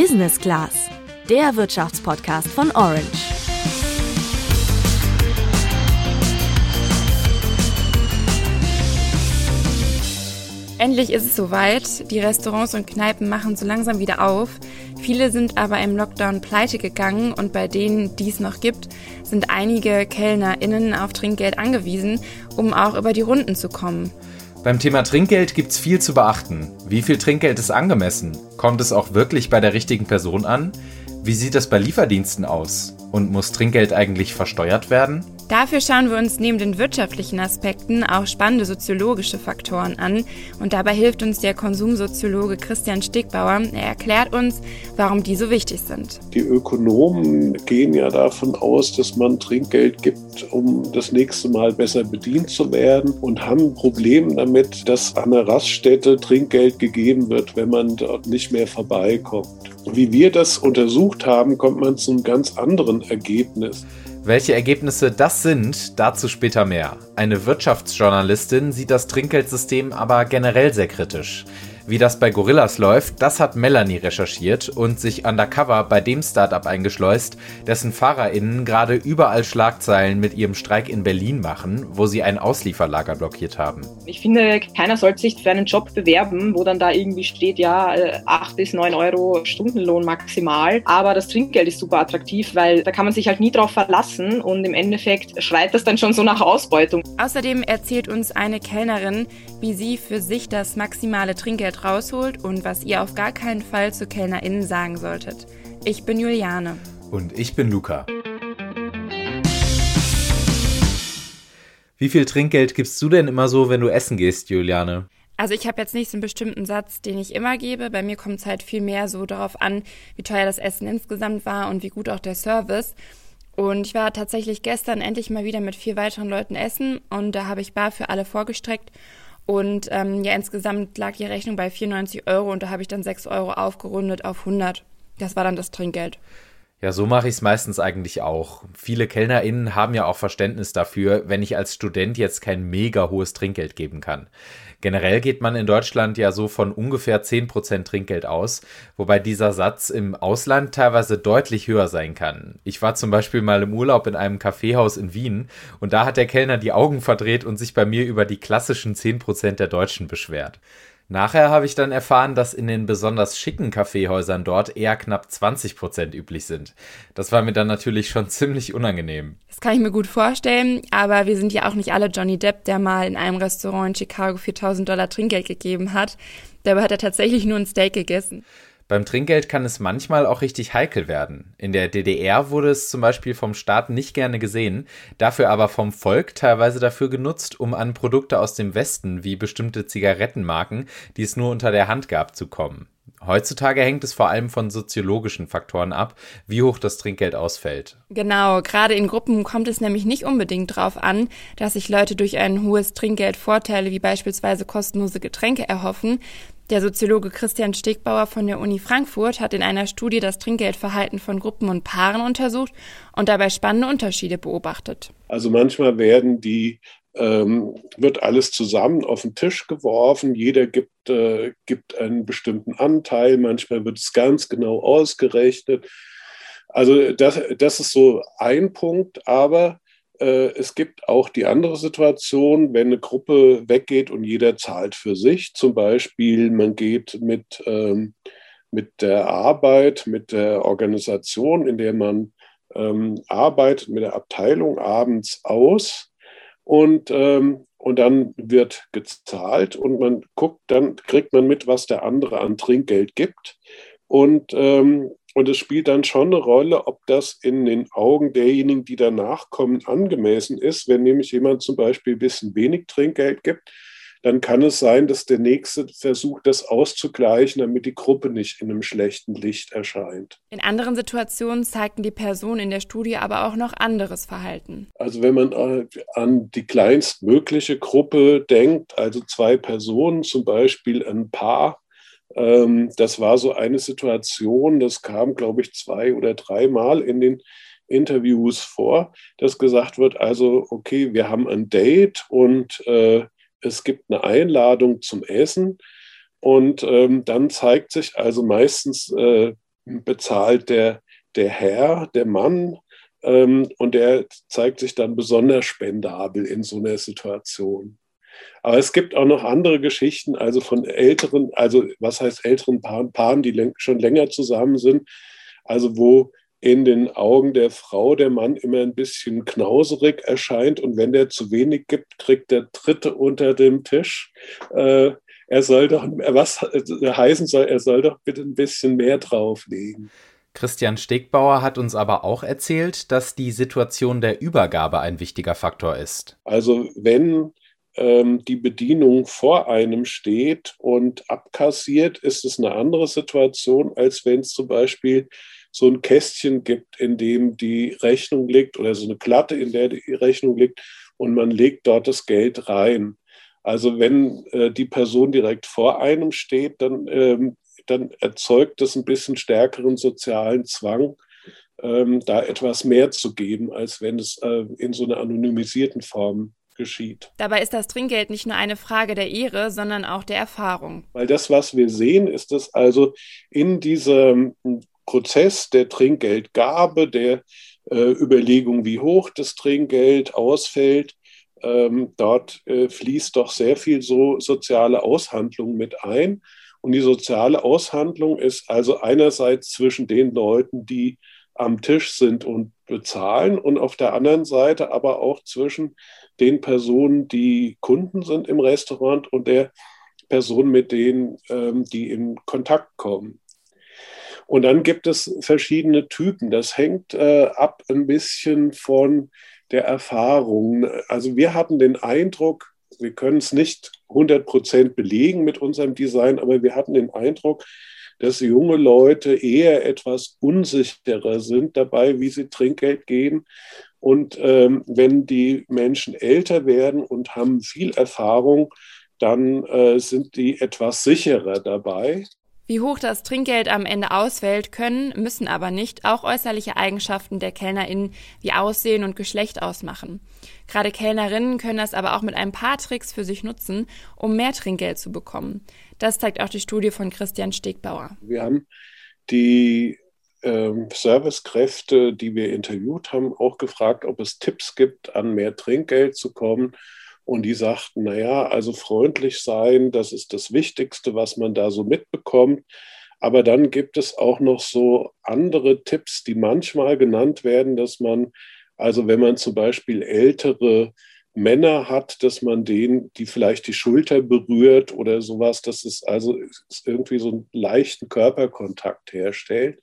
Business Class, der Wirtschaftspodcast von Orange. Endlich ist es soweit. Die Restaurants und Kneipen machen so langsam wieder auf. Viele sind aber im Lockdown pleite gegangen und bei denen, die es noch gibt, sind einige KellnerInnen auf Trinkgeld angewiesen, um auch über die Runden zu kommen. Beim Thema Trinkgeld gibt es viel zu beachten. Wie viel Trinkgeld ist angemessen? Kommt es auch wirklich bei der richtigen Person an? Wie sieht es bei Lieferdiensten aus? Und muss Trinkgeld eigentlich versteuert werden? Dafür schauen wir uns neben den wirtschaftlichen Aspekten auch spannende soziologische Faktoren an. Und dabei hilft uns der Konsumsoziologe Christian Stigbauer. Er erklärt uns, warum die so wichtig sind. Die Ökonomen gehen ja davon aus, dass man Trinkgeld gibt, um das nächste Mal besser bedient zu werden und haben ein Problem damit, dass an der Raststätte Trinkgeld gegeben wird, wenn man dort nicht mehr vorbeikommt. Wie wir das untersucht haben, kommt man zu einem ganz anderen Ergebnis. Welche Ergebnisse das sind, dazu später mehr. Eine Wirtschaftsjournalistin sieht das Trinkgeldsystem aber generell sehr kritisch. Wie das bei Gorillas läuft, das hat Melanie recherchiert und sich undercover bei dem Startup eingeschleust, dessen FahrerInnen gerade überall Schlagzeilen mit ihrem Streik in Berlin machen, wo sie ein Auslieferlager blockiert haben. Ich finde, keiner sollte sich für einen Job bewerben, wo dann da irgendwie steht, ja, 8 äh, bis 9 Euro Stundenlohn maximal. Aber das Trinkgeld ist super attraktiv, weil da kann man sich halt nie drauf verlassen und im Endeffekt schreit das dann schon so nach Ausbeutung. Außerdem erzählt uns eine Kellnerin, wie sie für sich das maximale Trinkgeld rausholt und was ihr auf gar keinen Fall zu KellnerInnen sagen solltet. Ich bin Juliane. Und ich bin Luca. Wie viel Trinkgeld gibst du denn immer so, wenn du essen gehst, Juliane? Also ich habe jetzt nicht so einen bestimmten Satz, den ich immer gebe. Bei mir kommt es halt viel mehr so darauf an, wie teuer das Essen insgesamt war und wie gut auch der Service. Und ich war tatsächlich gestern endlich mal wieder mit vier weiteren Leuten essen und da habe ich bar für alle vorgestreckt und ähm, ja, insgesamt lag die Rechnung bei 94 Euro und da habe ich dann 6 Euro aufgerundet auf 100. Das war dann das Trinkgeld. Ja, so mache ich es meistens eigentlich auch. Viele KellnerInnen haben ja auch Verständnis dafür, wenn ich als Student jetzt kein mega hohes Trinkgeld geben kann. Generell geht man in Deutschland ja so von ungefähr 10% Trinkgeld aus, wobei dieser Satz im Ausland teilweise deutlich höher sein kann. Ich war zum Beispiel mal im Urlaub in einem Kaffeehaus in Wien und da hat der Kellner die Augen verdreht und sich bei mir über die klassischen 10% der Deutschen beschwert. Nachher habe ich dann erfahren, dass in den besonders schicken Kaffeehäusern dort eher knapp 20% üblich sind. Das war mir dann natürlich schon ziemlich unangenehm. Das kann ich mir gut vorstellen, aber wir sind ja auch nicht alle Johnny Depp, der mal in einem Restaurant in Chicago 4000 Dollar Trinkgeld gegeben hat. Dabei hat er tatsächlich nur ein Steak gegessen. Beim Trinkgeld kann es manchmal auch richtig heikel werden. In der DDR wurde es zum Beispiel vom Staat nicht gerne gesehen, dafür aber vom Volk teilweise dafür genutzt, um an Produkte aus dem Westen wie bestimmte Zigarettenmarken, die es nur unter der Hand gab, zu kommen. Heutzutage hängt es vor allem von soziologischen Faktoren ab, wie hoch das Trinkgeld ausfällt. Genau, gerade in Gruppen kommt es nämlich nicht unbedingt darauf an, dass sich Leute durch ein hohes Trinkgeld Vorteile wie beispielsweise kostenlose Getränke erhoffen, der Soziologe Christian Stegbauer von der Uni Frankfurt hat in einer Studie das Trinkgeldverhalten von Gruppen und Paaren untersucht und dabei spannende Unterschiede beobachtet. Also manchmal werden die ähm, wird alles zusammen auf den Tisch geworfen. Jeder gibt, äh, gibt einen bestimmten Anteil. Manchmal wird es ganz genau ausgerechnet. Also das, das ist so ein Punkt. Aber äh, es gibt auch die andere Situation, wenn eine Gruppe weggeht und jeder zahlt für sich. Zum Beispiel, man geht mit, ähm, mit der Arbeit, mit der Organisation, in der man ähm, arbeitet, mit der Abteilung abends aus und, ähm, und dann wird gezahlt und man guckt, dann kriegt man mit, was der andere an Trinkgeld gibt. Und ähm, und es spielt dann schon eine Rolle, ob das in den Augen derjenigen, die danach kommen, angemessen ist. Wenn nämlich jemand zum Beispiel ein bisschen wenig Trinkgeld gibt, dann kann es sein, dass der Nächste versucht, das auszugleichen, damit die Gruppe nicht in einem schlechten Licht erscheint. In anderen Situationen zeigten die Personen in der Studie aber auch noch anderes Verhalten. Also wenn man äh, an die kleinstmögliche Gruppe denkt, also zwei Personen, zum Beispiel ein Paar, ähm, das war so eine Situation, das kam, glaube ich, zwei oder dreimal in den Interviews vor, dass gesagt wird, also, okay, wir haben ein Date und äh, es gibt eine Einladung zum Essen. Und ähm, dann zeigt sich also meistens äh, bezahlt der, der Herr, der Mann, ähm, und der zeigt sich dann besonders spendabel in so einer Situation. Aber es gibt auch noch andere Geschichten, also von älteren, also was heißt älteren Paaren, Paaren die schon länger zusammen sind, also wo in den Augen der Frau der Mann immer ein bisschen knauserig erscheint und wenn der zu wenig gibt, kriegt der Dritte unter dem Tisch. Äh, er soll doch, was heißen soll, er soll doch bitte ein bisschen mehr drauflegen. Christian Stegbauer hat uns aber auch erzählt, dass die Situation der Übergabe ein wichtiger Faktor ist. Also wenn ähm, die Bedienung vor einem steht und abkassiert, ist es eine andere Situation, als wenn es zum Beispiel so ein Kästchen gibt, in dem die Rechnung liegt oder so eine Klatte, in der die Rechnung liegt und man legt dort das Geld rein. Also wenn äh, die Person direkt vor einem steht, dann ähm, dann erzeugt das ein bisschen stärkeren sozialen Zwang, ähm, da etwas mehr zu geben, als wenn es äh, in so einer anonymisierten Form geschieht. Dabei ist das Trinkgeld nicht nur eine Frage der Ehre, sondern auch der Erfahrung. Weil das, was wir sehen, ist dass also in diesem Prozess der Trinkgeldgabe, der äh, Überlegung, wie hoch das Trinkgeld ausfällt, ähm, dort äh, fließt doch sehr viel so soziale Aushandlung mit ein. Und die soziale Aushandlung ist also einerseits zwischen den Leuten, die am Tisch sind und bezahlen und auf der anderen Seite aber auch zwischen den Personen, die Kunden sind im Restaurant und der Person, mit denen ähm, die in Kontakt kommen. Und dann gibt es verschiedene Typen. Das hängt äh, ab ein bisschen von der Erfahrung. Also wir hatten den Eindruck, wir können es nicht 100 Prozent belegen mit unserem Design, aber wir hatten den Eindruck, dass junge Leute eher etwas unsicherer sind dabei, wie sie Trinkgeld geben. Und ähm, wenn die Menschen älter werden und haben viel Erfahrung, dann äh, sind die etwas sicherer dabei. Wie hoch das Trinkgeld am Ende ausfällt, können, müssen aber nicht auch äußerliche Eigenschaften der KellnerInnen wie Aussehen und Geschlecht ausmachen. Gerade Kellnerinnen können das aber auch mit ein paar Tricks für sich nutzen, um mehr Trinkgeld zu bekommen. Das zeigt auch die Studie von Christian Stegbauer. Wir haben die ähm, Servicekräfte, die wir interviewt haben, auch gefragt, ob es Tipps gibt, an mehr Trinkgeld zu kommen. Und die sagten, naja, also freundlich sein, das ist das Wichtigste, was man da so mitbekommt. Aber dann gibt es auch noch so andere Tipps, die manchmal genannt werden, dass man, also wenn man zum Beispiel ältere Männer hat, dass man denen, die vielleicht die Schulter berührt oder sowas, dass es also irgendwie so einen leichten Körperkontakt herstellt.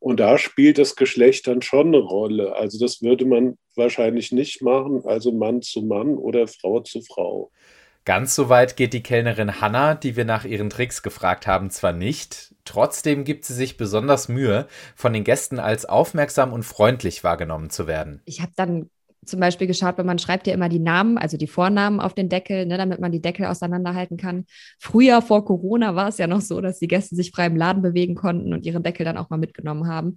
Und da spielt das Geschlecht dann schon eine Rolle. Also das würde man wahrscheinlich nicht machen, also Mann zu Mann oder Frau zu Frau. Ganz so weit geht die Kellnerin Hanna, die wir nach ihren Tricks gefragt haben, zwar nicht, trotzdem gibt sie sich besonders Mühe, von den Gästen als aufmerksam und freundlich wahrgenommen zu werden. Ich habe dann zum Beispiel geschaut, weil man schreibt ja immer die Namen, also die Vornamen auf den Deckel, ne, damit man die Deckel auseinanderhalten kann. Früher vor Corona war es ja noch so, dass die Gäste sich frei im Laden bewegen konnten und ihre Deckel dann auch mal mitgenommen haben.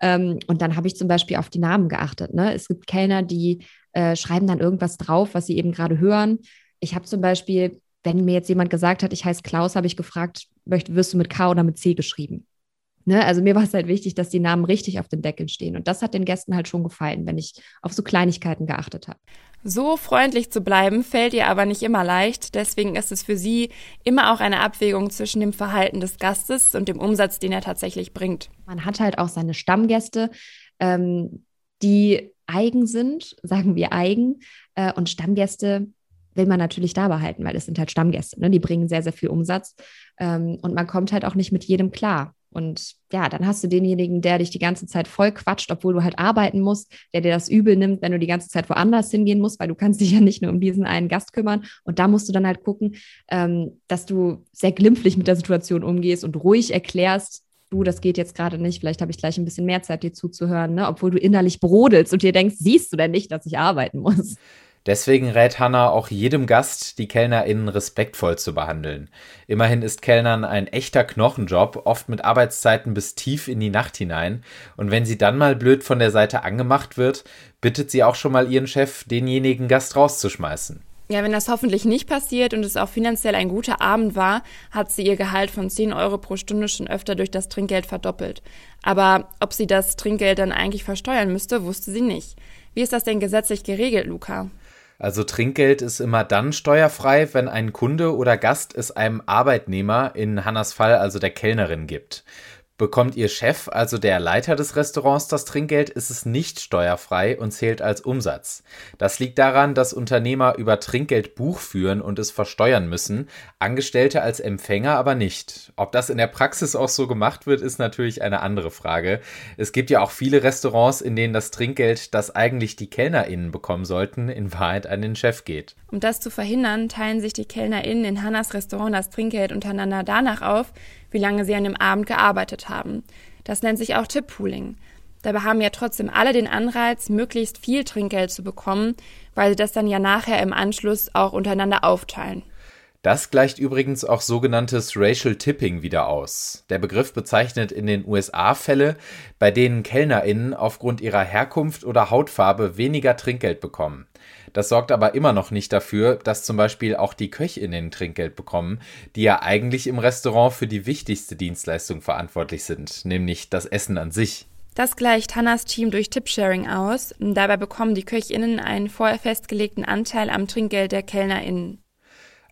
Ähm, und dann habe ich zum Beispiel auf die Namen geachtet. Ne? Es gibt Kellner, die äh, schreiben dann irgendwas drauf, was sie eben gerade hören. Ich habe zum Beispiel, wenn mir jetzt jemand gesagt hat, ich heiße Klaus, habe ich gefragt, wirst du mit K oder mit C geschrieben? Ne? Also mir war es halt wichtig, dass die Namen richtig auf den Deckeln stehen. Und das hat den Gästen halt schon gefallen, wenn ich auf so Kleinigkeiten geachtet habe. So freundlich zu bleiben, fällt ihr aber nicht immer leicht. Deswegen ist es für sie immer auch eine Abwägung zwischen dem Verhalten des Gastes und dem Umsatz, den er tatsächlich bringt. Man hat halt auch seine Stammgäste, ähm, die eigen sind, sagen wir eigen. Äh, und Stammgäste will man natürlich da behalten, weil es sind halt Stammgäste. Ne? Die bringen sehr, sehr viel Umsatz. Ähm, und man kommt halt auch nicht mit jedem klar. Und ja, dann hast du denjenigen, der dich die ganze Zeit voll quatscht, obwohl du halt arbeiten musst, der dir das übel nimmt, wenn du die ganze Zeit woanders hingehen musst, weil du kannst dich ja nicht nur um diesen einen Gast kümmern. Und da musst du dann halt gucken, ähm, dass du sehr glimpflich mit der Situation umgehst und ruhig erklärst, du, das geht jetzt gerade nicht, vielleicht habe ich gleich ein bisschen mehr Zeit, dir zuzuhören, ne? obwohl du innerlich brodelst und dir denkst, siehst du denn nicht, dass ich arbeiten muss? Deswegen rät Hannah auch jedem Gast, die KellnerInnen respektvoll zu behandeln. Immerhin ist Kellnern ein echter Knochenjob, oft mit Arbeitszeiten bis tief in die Nacht hinein. Und wenn sie dann mal blöd von der Seite angemacht wird, bittet sie auch schon mal ihren Chef, denjenigen Gast rauszuschmeißen. Ja, wenn das hoffentlich nicht passiert und es auch finanziell ein guter Abend war, hat sie ihr Gehalt von 10 Euro pro Stunde schon öfter durch das Trinkgeld verdoppelt. Aber ob sie das Trinkgeld dann eigentlich versteuern müsste, wusste sie nicht. Wie ist das denn gesetzlich geregelt, Luca? Also Trinkgeld ist immer dann steuerfrei, wenn ein Kunde oder Gast es einem Arbeitnehmer, in Hannas Fall also der Kellnerin, gibt. Bekommt Ihr Chef, also der Leiter des Restaurants, das Trinkgeld, ist es nicht steuerfrei und zählt als Umsatz. Das liegt daran, dass Unternehmer über Trinkgeld Buch führen und es versteuern müssen, Angestellte als Empfänger aber nicht. Ob das in der Praxis auch so gemacht wird, ist natürlich eine andere Frage. Es gibt ja auch viele Restaurants, in denen das Trinkgeld, das eigentlich die KellnerInnen bekommen sollten, in Wahrheit an den Chef geht. Um das zu verhindern, teilen sich die KellnerInnen in Hannas Restaurant das Trinkgeld untereinander danach auf, wie lange sie an dem Abend gearbeitet haben. Das nennt sich auch Tippooling. Dabei haben ja trotzdem alle den Anreiz, möglichst viel Trinkgeld zu bekommen, weil sie das dann ja nachher im Anschluss auch untereinander aufteilen. Das gleicht übrigens auch sogenanntes Racial Tipping wieder aus. Der Begriff bezeichnet in den USA Fälle, bei denen Kellnerinnen aufgrund ihrer Herkunft oder Hautfarbe weniger Trinkgeld bekommen. Das sorgt aber immer noch nicht dafür, dass zum Beispiel auch die Köchinnen Trinkgeld bekommen, die ja eigentlich im Restaurant für die wichtigste Dienstleistung verantwortlich sind, nämlich das Essen an sich. Das gleicht Hannas Team durch Tipsharing aus. Dabei bekommen die Köchinnen einen vorher festgelegten Anteil am Trinkgeld der Kellnerinnen.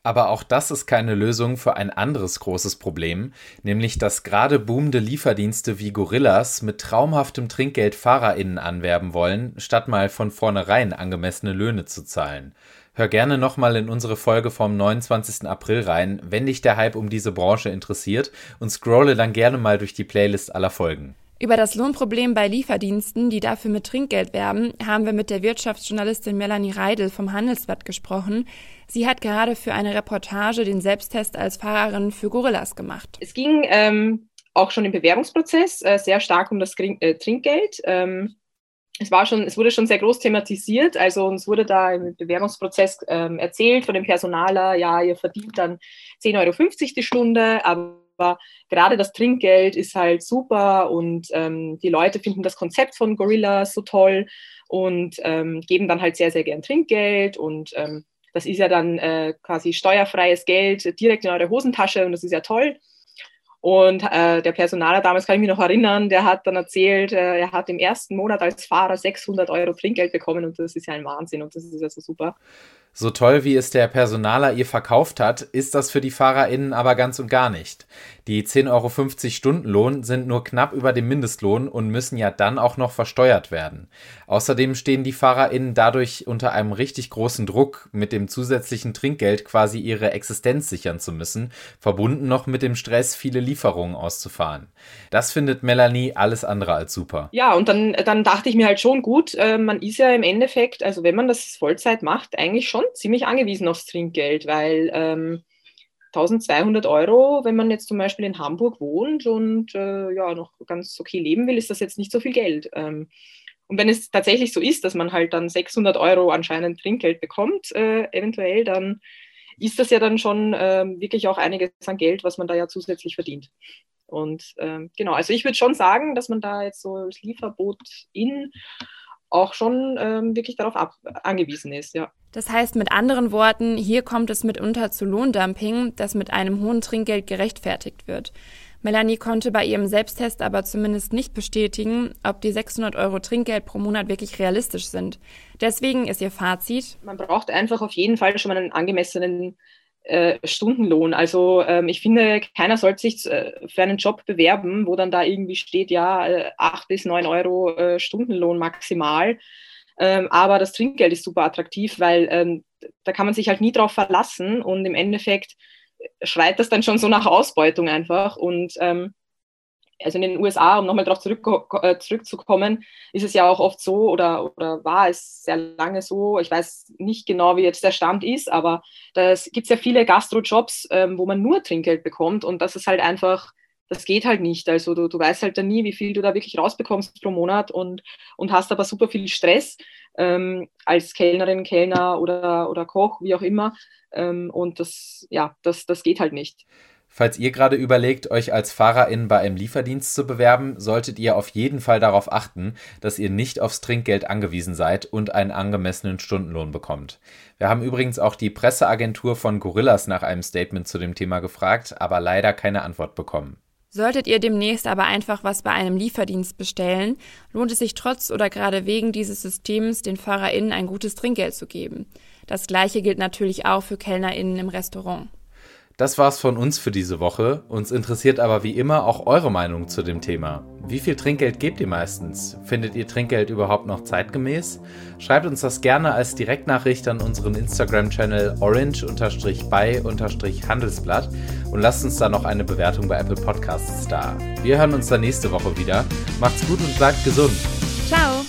Aber auch das ist keine Lösung für ein anderes großes Problem, nämlich dass gerade boomende Lieferdienste wie Gorillas mit traumhaftem Trinkgeld FahrerInnen anwerben wollen, statt mal von vornherein angemessene Löhne zu zahlen. Hör gerne nochmal in unsere Folge vom 29. April rein, wenn dich der Hype um diese Branche interessiert und scrolle dann gerne mal durch die Playlist aller Folgen. Über das Lohnproblem bei Lieferdiensten, die dafür mit Trinkgeld werben, haben wir mit der Wirtschaftsjournalistin Melanie Reidel vom Handelsblatt gesprochen. Sie hat gerade für eine Reportage den Selbsttest als Fahrerin für Gorillas gemacht. Es ging ähm, auch schon im Bewerbungsprozess äh, sehr stark um das äh, Trinkgeld. Ähm, es, war schon, es wurde schon sehr groß thematisiert. Also uns wurde da im Bewerbungsprozess ähm, erzählt von dem Personaler, ja, ihr verdient dann 10,50 Euro die Stunde, aber aber gerade das Trinkgeld ist halt super und ähm, die Leute finden das Konzept von Gorillas so toll und ähm, geben dann halt sehr, sehr gern Trinkgeld und ähm, das ist ja dann äh, quasi steuerfreies Geld direkt in eure Hosentasche und das ist ja toll. Und äh, der Personaler damals kann ich mich noch erinnern, der hat dann erzählt, äh, er hat im ersten Monat als Fahrer 600 Euro Trinkgeld bekommen und das ist ja ein Wahnsinn und das ist ja so super. So toll, wie es der Personaler ihr verkauft hat, ist das für die FahrerInnen aber ganz und gar nicht. Die 10,50 Euro Stundenlohn sind nur knapp über dem Mindestlohn und müssen ja dann auch noch versteuert werden. Außerdem stehen die FahrerInnen dadurch unter einem richtig großen Druck, mit dem zusätzlichen Trinkgeld quasi ihre Existenz sichern zu müssen, verbunden noch mit dem Stress, viele Lieferungen auszufahren. Das findet Melanie alles andere als super. Ja, und dann, dann dachte ich mir halt schon, gut, äh, man ist ja im Endeffekt, also wenn man das Vollzeit macht, eigentlich schon ziemlich angewiesen aufs Trinkgeld, weil ähm, 1200 Euro, wenn man jetzt zum Beispiel in Hamburg wohnt und äh, ja noch ganz okay leben will, ist das jetzt nicht so viel Geld. Ähm, und wenn es tatsächlich so ist, dass man halt dann 600 Euro anscheinend Trinkgeld bekommt, äh, eventuell, dann ist das ja dann schon äh, wirklich auch einiges an Geld, was man da ja zusätzlich verdient. Und ähm, genau, also ich würde schon sagen, dass man da jetzt so das Lieferboot in auch schon ähm, wirklich darauf ab angewiesen ist, ja. Das heißt mit anderen Worten, hier kommt es mitunter zu Lohndumping, das mit einem hohen Trinkgeld gerechtfertigt wird. Melanie konnte bei ihrem Selbsttest aber zumindest nicht bestätigen, ob die 600 Euro Trinkgeld pro Monat wirklich realistisch sind. Deswegen ist ihr Fazit. Man braucht einfach auf jeden Fall schon mal einen angemessenen Stundenlohn. Also ähm, ich finde, keiner sollte sich äh, für einen Job bewerben, wo dann da irgendwie steht, ja, äh, 8 bis 9 Euro äh, Stundenlohn maximal. Ähm, aber das Trinkgeld ist super attraktiv, weil ähm, da kann man sich halt nie drauf verlassen und im Endeffekt schreit das dann schon so nach Ausbeutung einfach. Und ähm, also in den USA, um nochmal darauf zurück, äh, zurückzukommen, ist es ja auch oft so oder, oder war es sehr lange so, ich weiß nicht genau, wie jetzt der Stand ist, aber da gibt es ja viele Gastro-Jobs, ähm, wo man nur Trinkgeld bekommt und das ist halt einfach, das geht halt nicht. Also du, du weißt halt dann nie, wie viel du da wirklich rausbekommst pro Monat und, und hast aber super viel Stress ähm, als Kellnerin, Kellner oder, oder Koch, wie auch immer. Ähm, und das, ja, das, das geht halt nicht. Falls ihr gerade überlegt, euch als Fahrerin bei einem Lieferdienst zu bewerben, solltet ihr auf jeden Fall darauf achten, dass ihr nicht aufs Trinkgeld angewiesen seid und einen angemessenen Stundenlohn bekommt. Wir haben übrigens auch die Presseagentur von Gorillas nach einem Statement zu dem Thema gefragt, aber leider keine Antwort bekommen. Solltet ihr demnächst aber einfach was bei einem Lieferdienst bestellen, lohnt es sich trotz oder gerade wegen dieses Systems den FahrerInnen ein gutes Trinkgeld zu geben. Das gleiche gilt natürlich auch für KellnerInnen im Restaurant. Das war's von uns für diese Woche. Uns interessiert aber wie immer auch eure Meinung zu dem Thema. Wie viel Trinkgeld gebt ihr meistens? Findet ihr Trinkgeld überhaupt noch zeitgemäß? Schreibt uns das gerne als Direktnachricht an unseren Instagram-Channel orange-by-handelsblatt und lasst uns da noch eine Bewertung bei Apple Podcasts da. Wir hören uns dann nächste Woche wieder. Macht's gut und bleibt gesund. Ciao!